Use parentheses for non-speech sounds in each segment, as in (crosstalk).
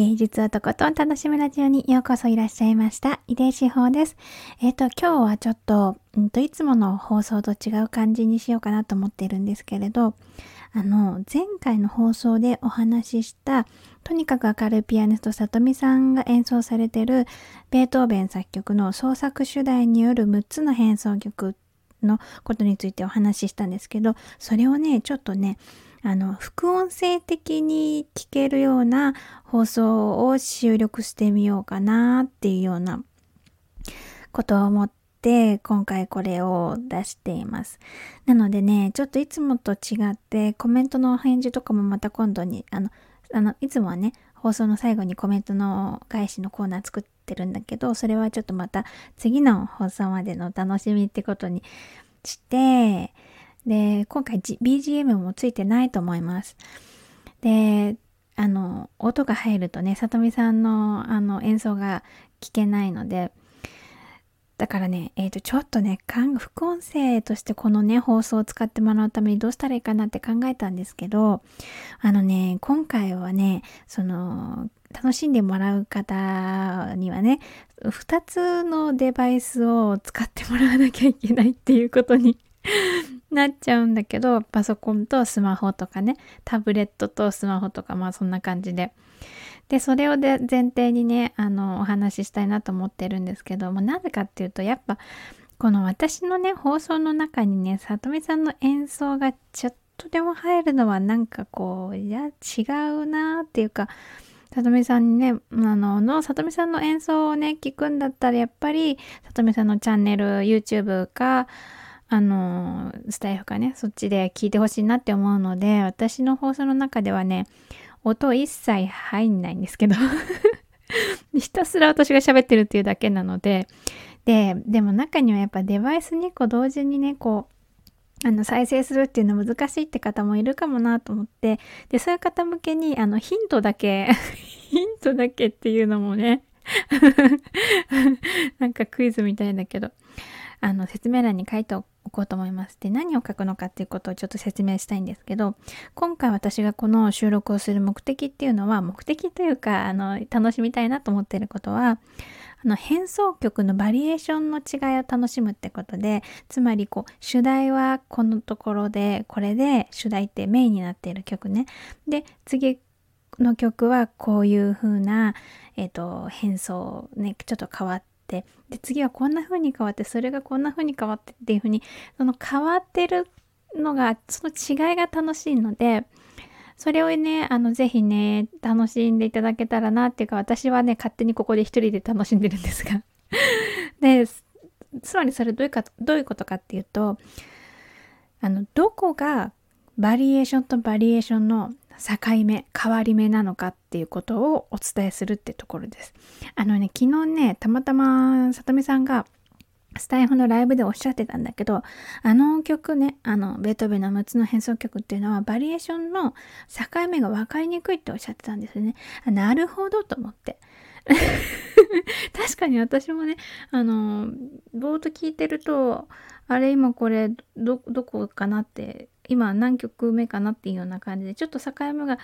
芸術をとことん楽しむラジオにようこそいらっしゃいました。井出志保です。えっ、ー、と、今日はちょっと、んと、いつもの放送と違う感じにしようかなと思ってるんですけれど、あの、前回の放送でお話しした、とにかく明るいピアニスト、さとみさんが演奏されてる、ベートーベン作曲の創作主題による6つの変奏曲のことについてお話ししたんですけど、それをね、ちょっとね、あの、副音声的に聞けるような放送を収録してみようかなっていうようなことを思って、今回これを出しています。なのでね、ちょっといつもと違ってコメントの返事とかもまた今度に、あの、あの、いつもはね、放送の最後にコメントの返しのコーナー作ってるんだけど、それはちょっとまた次の放送までの楽しみってことにして、で、今回、G、BGM もついてないと思います。で、あの、音が入るとね、さとみさんのあの演奏が聞けないので、だからね、えっ、ー、と、ちょっとね、副音声としてこのね、放送を使ってもらうためにどうしたらいいかなって考えたんですけど、あのね、今回はね、その、楽しんでもらう方にはね、2つのデバイスを使ってもらわなきゃいけないっていうことになっちゃうんだけど、パソコンとスマホとかね、タブレットとスマホとか、まあそんな感じで。で、それをで前提にね、あの、お話ししたいなと思ってるんですけども、なぜかっていうと、やっぱ、この私のね、放送の中にね、さとみさんの演奏がちょっとでも入るのはなんかこう、いや、違うなっていうか、さとみさんにね、あの、の、さとみさんの演奏をね、聞くんだったら、やっぱり、さとみさんのチャンネル、YouTube か、あの、スタイフかね、そっちで聞いてほしいなって思うので、私の放送の中ではね、音一切入んないんですけど。(laughs) ひたすら私が喋ってるっていうだけなので、で、でも中にはやっぱデバイス2個同時にね、こう、あの、再生するっていうの難しいって方もいるかもなと思って、で、そういう方向けに、あの、ヒントだけ (laughs) ヒントだけっていうのもね (laughs) なんかクイズみたいだけど、あの、説明欄に書いておこうと思います。で、何を書くのかっていうことをちょっと説明したいんですけど、今回私がこの収録をする目的っていうのは、目的というか、あの、楽しみたいなと思っていることは、あの、変奏曲のバリエーションの違いを楽しむってことで、つまりこう、主題はこのところで、これで主題ってメインになっている曲ね。で、次の曲はこういう風な、えっ、ー、と、変奏ね、ちょっと変わっ、ってで次はこんな風に変わってそれがこんな風に変わってっていう風にその変わってるのがその違いが楽しいのでそれをねあのぜひね楽しんでいただけたらなっていうか私はね勝手にここで一人で楽しんでるんですが。(laughs) でつまりそれどういうかどういうことかっていうとあのどこがバリエーションとバリエーションの境目、変わり目なのかっていうことをお伝えするってところです。あのね、昨日ね、たまたまさとみさんがスタイフのライブでおっしゃってたんだけど、あの曲ね、あの、ベートーベンの6つの変奏曲っていうのは、バリエーションの境目が分かりにくいっておっしゃってたんですよね。なるほどと思って。(laughs) 確かに私もね、あの、ぼーっと聞いてると、あれ今これ、ど、どこかなって今何曲目かなっていうような感じでちょっと境目が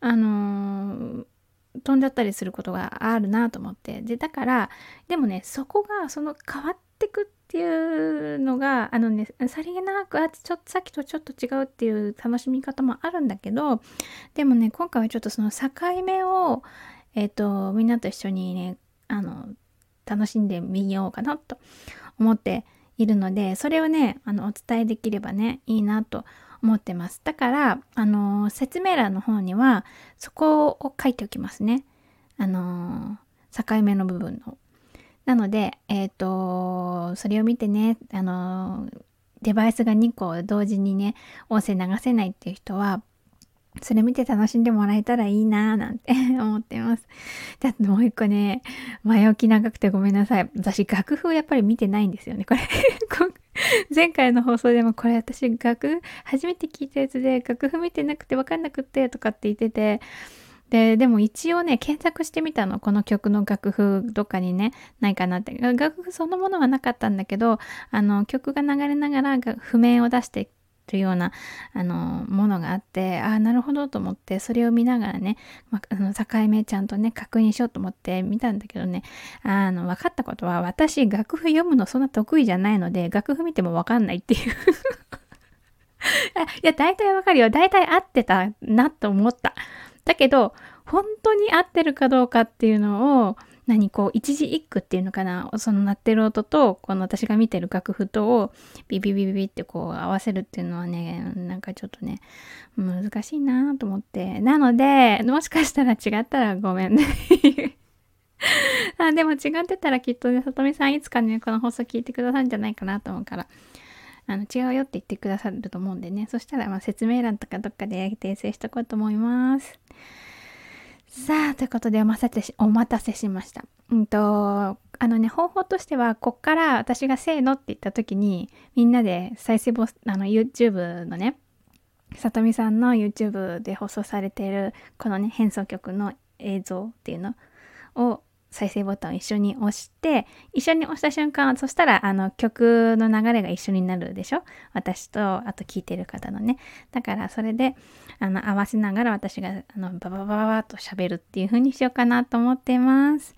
あのー、飛んじゃったりすることがあるなと思って。でだからでもねそこがその変わってくっていうのがあのねさりげなくあちょっとさっきとちょっと違うっていう楽しみ方もあるんだけどでもね今回はちょっとその境目をえっ、ー、とみんなと一緒にねあの楽しんでみようかなと思っているので、それをね、あの、お伝えできればね、いいなと思ってます。だから、あの、説明欄の方には、そこを書いておきますね。あの、境目の部分の。なので、えっ、ー、と、それを見てね、あの、デバイスが2個同時にね、音声流せないっていう人は、それ見て楽しんでもらえたらいいなぁなんて (laughs) 思ってます。で、あともう一個ね、前置き長くてごめんなさい。私楽譜をやっぱり見てないんですよね。これ (laughs) 前回の放送でもこれ私楽初めて聞いたやつで楽譜見てなくて分かんなくってとかって言ってて、で、でも一応ね、検索してみたの。この曲の楽譜どっかにね、ないかなって。楽譜そのものはなかったんだけど、あの、曲が流れながら譜面を出してというような、あの、ものがあって、ああ、なるほどと思って、それを見ながらね、まあの、境目ちゃんとね、確認しようと思って見たんだけどね、あの、分かったことは、私、楽譜読むのそんな得意じゃないので、楽譜見ても分かんないっていう (laughs) いや、大体わかるよ。大体合ってたなと思った。だけど、本当に合ってるかどうかっていうのを、何こう一字一句っていうのかな？その鳴ってる音とこの私が見てる楽譜とをビビビビビってこう合わせるっていうのはねなんかちょっとね難しいなと思って。なのでもしかしたら違ったらごめんね。(laughs) あでも違ってたらきっとねさとみさんいつかねこの放送聞いてくださるんじゃないかなと思うから。あの違うよって言ってくださると思うんでね。そしたらま説明欄とかどっかで訂正しとこうと思います。さあ、ということでお待たせし、お待たせしました。うんと、あのね、方法としては、こっから私がせーのって言った時に、みんなで再生ボス、あの、YouTube のね、さとみさんの YouTube で放送されている、このね、変奏曲の映像っていうのを再生ボタンを一緒に押して、一緒に押した瞬間、そしたらあの曲の流れが一緒になるでしょ？私と、あと聴いてる方のね。だからそれで、あの、合わせながら私が、あの、バババババと喋るっていう風にしようかなと思ってます。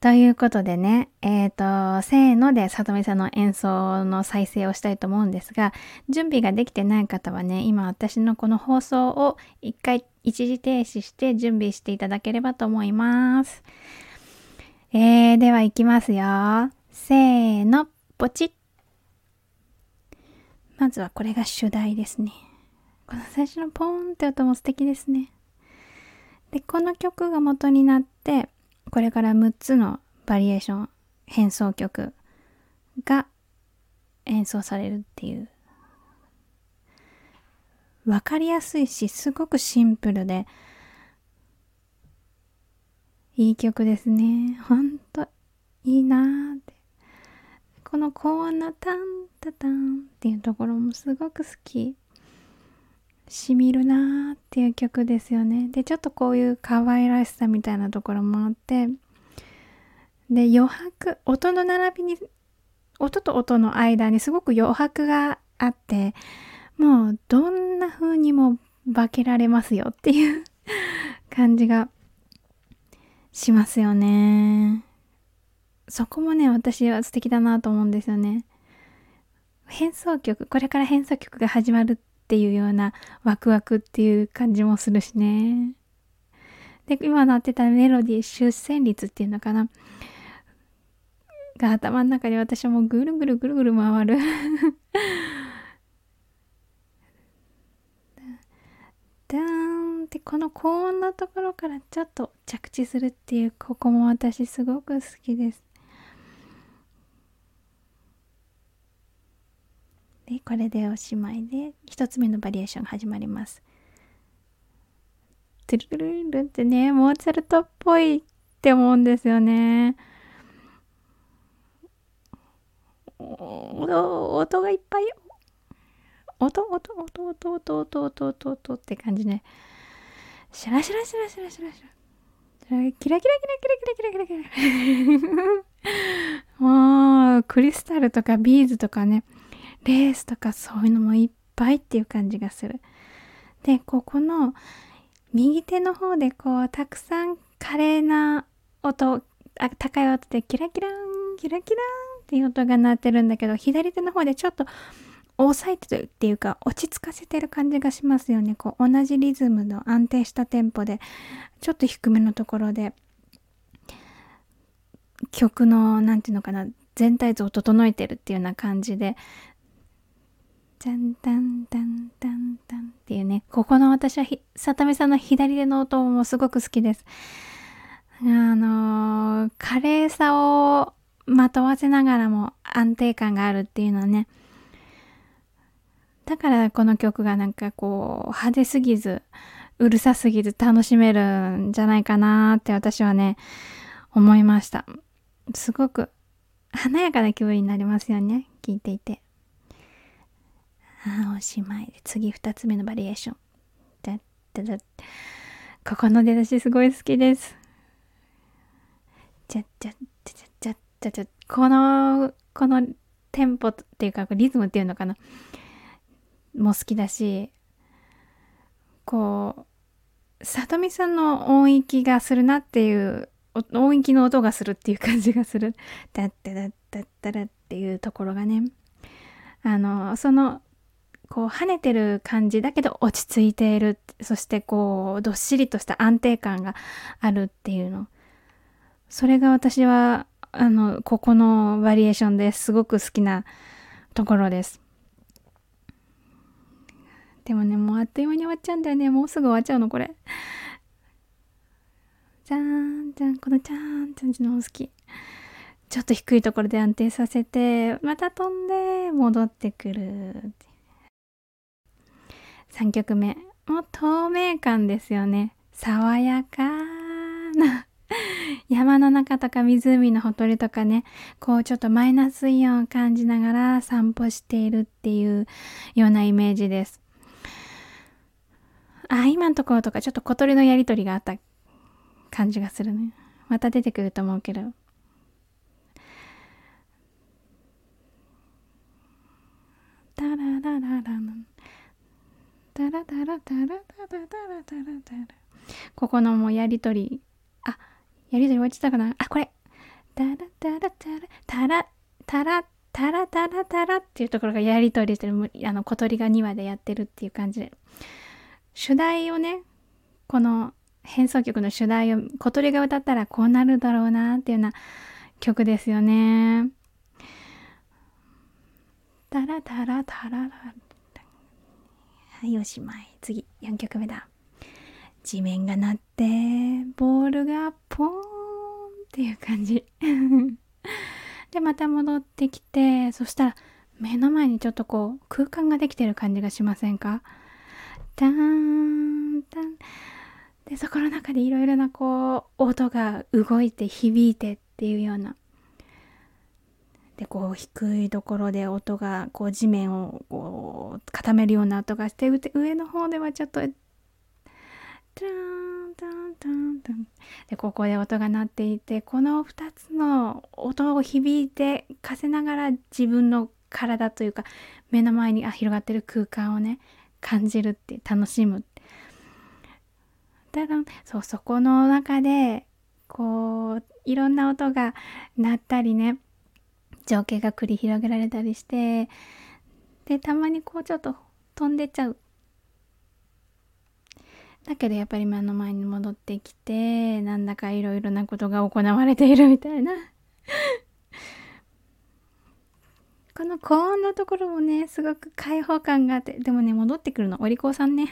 ということでね、えっ、ー、と、せーのでさとみさんの演奏の再生をしたいと思うんですが、準備ができてない方はね、今私のこの放送を一回一時停止して準備していただければと思います。えー、では行きますよ。せーの、ポチッ。まずはこれが主題ですね。この最初のポーンって音も素敵ですね。で、この曲が元になって、これから6つのバリエーション、変奏曲が演奏されるっていう。わかりやすいし、すごくシンプルで、いい曲ですね。ほんと、いいなーって。この高音のタンタタンっていうところもすごく好き。しみるなーっていう曲ですよね。で、ちょっとこういう可愛らしさみたいなところもあって、で、余白、音の並びに、音と音の間にすごく余白があって、もうどんな風にも化けられますよっていう感じがしますよね。そこもね、私は素敵だなと思うんですよね。変奏曲、これから変奏曲が始まるっていうようなワクワクっていう感じもするしね。で、今鳴ってたメロディー、出戦率っていうのかな。が頭の中で私はもうぐるぐるぐるぐる回るダン (laughs) ってこの高音のところからちょっと着地するっていうここも私すごく好きです。でこれでおしまいで一つ目のバリエーションが始まります。トゥルルルルってねモーツァルトっぽいって思うんですよね。音がいっぱい音音音音音音音音音って感じねシュラシュラシュラシュラシュラ。シュラキラキラキラキラキラキラキラ。(laughs) もうクリスタルとかビーズとかね。レースとかそういうのもいっぱいっていう感じがする。でここの右手の方でこうたくさん華麗な音あ高い音でキラキランキラキランっていう音が鳴ってるんだけど左手の方でちょっと抑えてるっていうか落ち着かせてる感じがしますよね。こう同じリズムの安定したテンポでちょっと低めのところで曲の何て言うのかな全体像を整えてるっていうような感じでじゃんたんたんたんたんっていうねここの私はさたみさんの左手の音もすごく好きです。あのー、華麗さをまとわせながらも安定感があるっていうのはねだからこの曲がなんかこう派手すぎずうるさすぎず楽しめるんじゃないかなって私はね思いました。すごく華やかな気分になりますよね聞いていて。あおしまい。で次2つ目のバリエーション。だだだここの出だしすごい好きですじゃじゃじゃじゃじゃじゃこのこのテンポっていうかリズムっていうのかなも好きだしこう里見さんの音域がするなっていう音域の音がするっていう感じがする。ダッダダッダッダラっていうところがね。あのそのこう跳ねてる感じだけど落ち着いている。そしてこうどっしりとした安定感があるっていうの。それが私はあのここのバリエーションですごく好きなところです。でもねもうあっという間に終わっちゃうんだよね。もうすぐ終わっちゃうのこれ。じゃーんじゃんこのじゃーんって感じの好き。ちょっと低いところで安定させてまた飛んで戻ってくる3曲目。もう透明感ですよね。爽やかな。山の中とか湖のほとりとかね。こうちょっとマイナスイオンを感じながら散歩しているっていうようなイメージです。あ今のところとかちょっと小鳥のやりとりがあった感じがするね。また出てくると思うけど。タララララタラ。タラタラタラタラタラタラ。ここのもうやりとり。あやりとり終わっちゃったかな。あこれ。タラタラタラ。タラタラタラタラタラっていうところがやりとりしてる。あの小鳥が2話でやってるっていう感じで。主題をねこの変奏曲の主題を小鳥が歌ったらこうなるだろうなっていうような曲ですよね。タラタラタララ。はいおしまい。次4曲目だ。地面が鳴ってボールがポーンっていう感じ。(laughs) でまた戻ってきてそしたら目の前にちょっとこう空間ができてる感じがしませんか？ターンタン。でそこの中でいろいろなこう音が動いて響いてっていうような。でこう低いところで音がこう地面をこう固めるような音がして上の方ではちょっとタンタンタンタン。でここで音が鳴っていてこの2つの音を響いてかせながら自分の体というか目の前にあ広がってる空間をね感じるって楽しむ。だそうそこの中でこういろんな音が鳴ったりね情景が繰り広げられたりしてでたまにこうちょっと飛んでっちゃう。だけどやっぱり目の前に戻ってきてなんだかいろいろなことが行われているみたいな。この高音のところもねすごく開放感があってでもね戻ってくるの。お利口さんね。(laughs)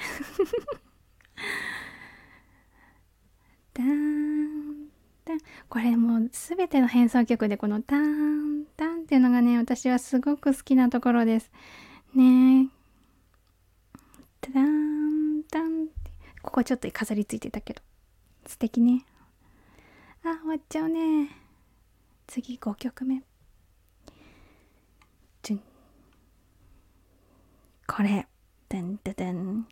ダーンタン。これもう全ての変奏曲でこのタンタンっていうのがね私はすごく好きなところです。ねタンタンって。ここちょっと飾りついてたけど。素敵ね。あ終わっちゃうね。次5曲目。これてんててん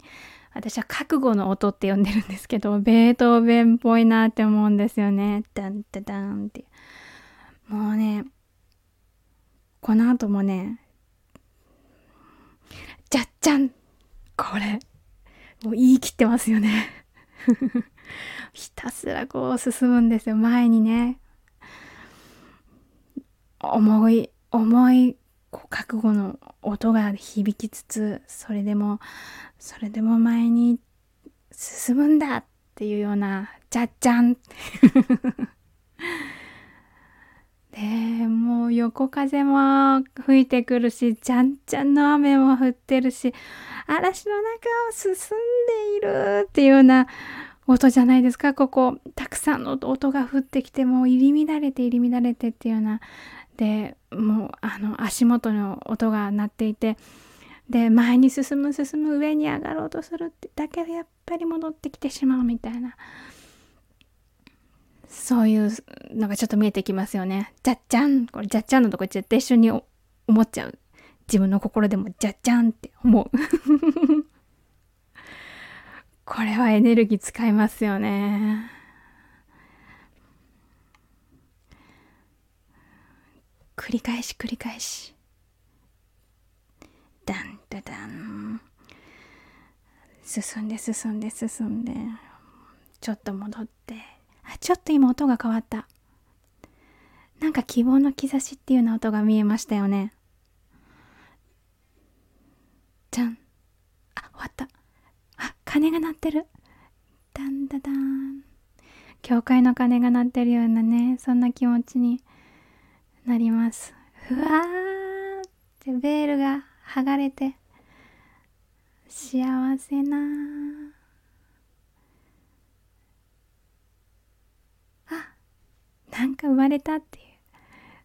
私は覚悟の音って呼んでるんですけど、ベートーベンっぽいなって思うんですよね。ダンダダンって。もうね、この後もね、じゃっちゃんこれ、もう言い切ってますよね。(laughs) ひたすらこう進むんですよ。前にね。重い、重いこう覚悟の音が響きつつそれでもそれでも前に進むんだっていうようなじゃっじゃん。(laughs) でもう横風も吹いてくるしじゃんじゃんの雨も降ってるし嵐の中を進んでいるっていうような音じゃないですか。ここたくさんの音が降ってきてもう入り乱れて入り乱れてっていうようなでもうあの足元の音が鳴っていてで前に進む進む上に上がろうとするってだけどやっぱり戻ってきてしまうみたいなそういうのがちょっと見えてきますよね。じゃっちゃんこれじゃっちゃんのとこ絶対一緒に思っちゃう。自分の心でもじゃっちゃんって思う。(laughs) これはエネルギー使いますよね。繰り返し繰り返し。ダンダダン。進んで進んで進んで。ちょっと戻って。あちょっと今音が変わった。なんか希望の兆しっていうような音が見えましたよね。じゃん。あ終わった。あ鐘が鳴ってる。ダンダダン。教会の鐘が鳴ってるようなねそんな気持ちに。なります。ふわーってベールが剥がれて幸せな。あなんか生まれたっていう。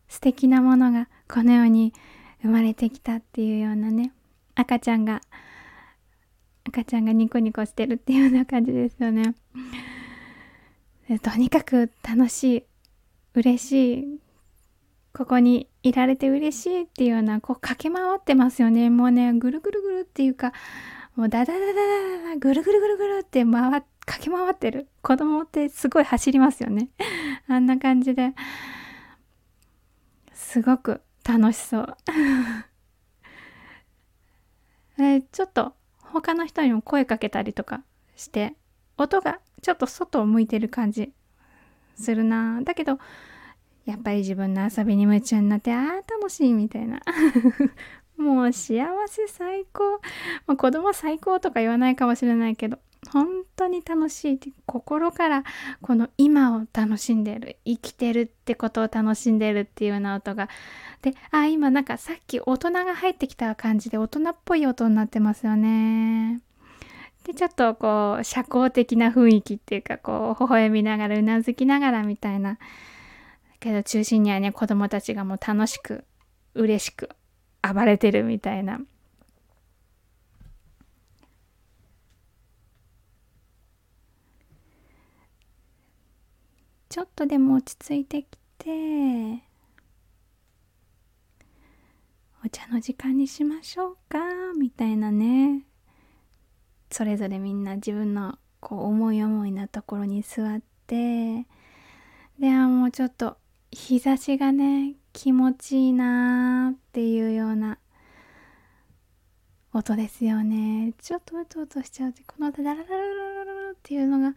素敵なものがこの世に生まれてきたっていうようなね。赤ちゃんが赤ちゃんがニコニコしてるっていうような感じですよね。とにかく楽しい。嬉しい。ここにいられて嬉しいっていうようなこう駆け回ってますよね。もうねぐるぐるぐるっていうかもうダダダダダダぐるぐるぐるぐるって回駆け回ってる。子供ってすごい走りますよね。(laughs) あんな感じで。すごく楽しそう。(laughs) えちょっと他の人にも声かけたりとかして音がちょっと外を向いてる感じするな。だけどやっぱり自分の遊びに夢中になってああ楽しいみたいな。(laughs) もう幸せ最高、まあ、子供最高とか言わないかもしれないけど本当に楽しいって心からこの今を楽しんでる生きてるってことを楽しんでるっていうような音が。であ今なんかさっき大人が入ってきた感じで大人っぽい音になってますよね。でちょっとこう社交的な雰囲気っていうかこう微笑みながらうなずきながらみたいな。けど中心にはね子供たちがもう楽しく嬉しく暴れてるみたいな。ちょっとでも落ち着いてきてお茶の時間にしましょうかみたいなね。それぞれみんな自分のこう思い思いなところに座ってではもうちょっと日差しがね気持ちいいなーっていうような音ですよね。ちょっとうとうとしちゃうとこのダララララララっていうのが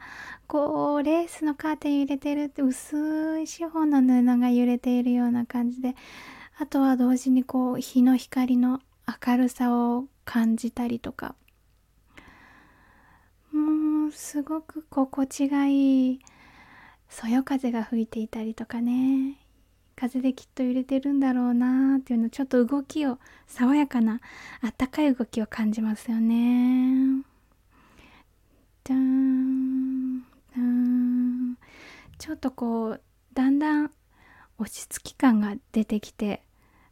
こうレースのカーテン揺れてるって薄い四方の布が揺れているような感じであとは同時にこう日の光の明るさを感じたりとかもうすごく心地がいいそよ風が吹いていたりとかね。風できっと揺れてるんだろうなっていうのちょっと動きを爽やかなあったかい動きを感じますよね。ちょっとこうだんだん落ち着き感が出てきて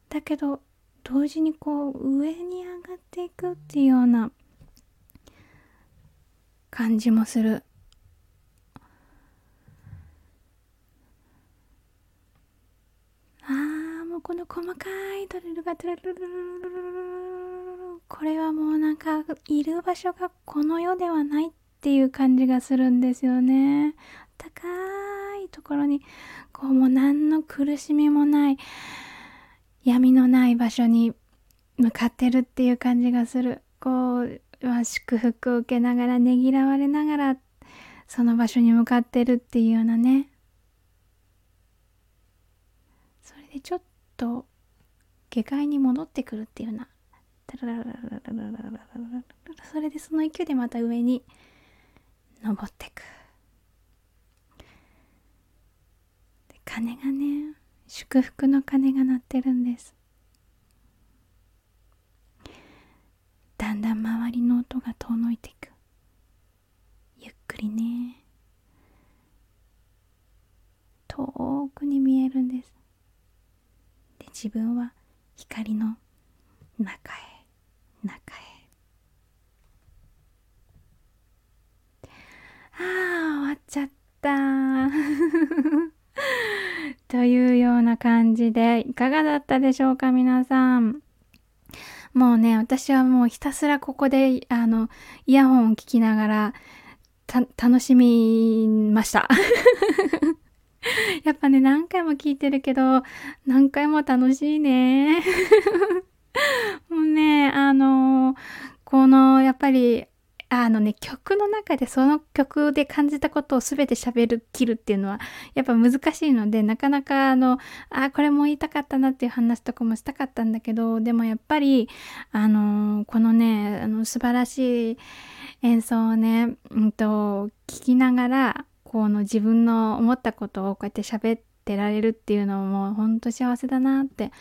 だけど同時にこう上に上がっていくっていうような感じもするあーもうこの細かい。ドリルがドリルルルルルルこれはもうなんかいる場所がこの世ではないっていう感じがするんですよね高いところにこうもう何の苦しみもない闇のない場所に向かってるっていう感じがするこう、ま、祝福を受けながらねぎらわれながらその場所に向かってるっていうようなねそれでちょっと下界に戻ってくるっていうような。それでその勢いでまた上に登ってく鐘がね祝福の鐘が鳴ってるんですだんだん周りの音が遠のいていくゆっくりね遠くに見えるんですで自分は光の中へ中へああ終わっちゃった (laughs) というような感じでいかがだったでしょうか皆さん。もうね、私はもうひたすらここで、あの、イヤホンを聞きながら、楽しみました。(laughs) やっぱね、何回も聞いてるけど、何回も楽しいね。(laughs) もうね、あのこの、やっぱり、あのね、曲の中でその曲で感じたことを全て喋る、切るっていうのは、やっぱ難しいので、なかなかあの、あ、これも言いたかったなっていう話とかもしたかったんだけど、でもやっぱり、あのーこのね、あの、素晴らしい演奏をね、うんと、聞きながら、この自分の思ったことをこうやって喋ってられるっていうのもほんと幸せだなって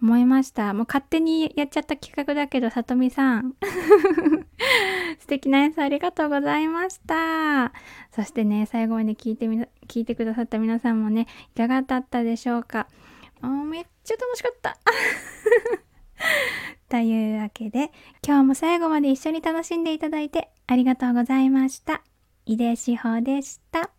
思いました。もう勝手にやっちゃった企画だけど、さとみさん。(laughs) 素敵な演奏ありがとうございました。そしてね、最後まで聞いてみな、聞いてくださった皆さんもね、いかがだったでしょうか。めっちゃ楽しかった。(laughs) というわけで、今日も最後まで一緒に楽しんでいただいてありがとうございました。井出志保でした。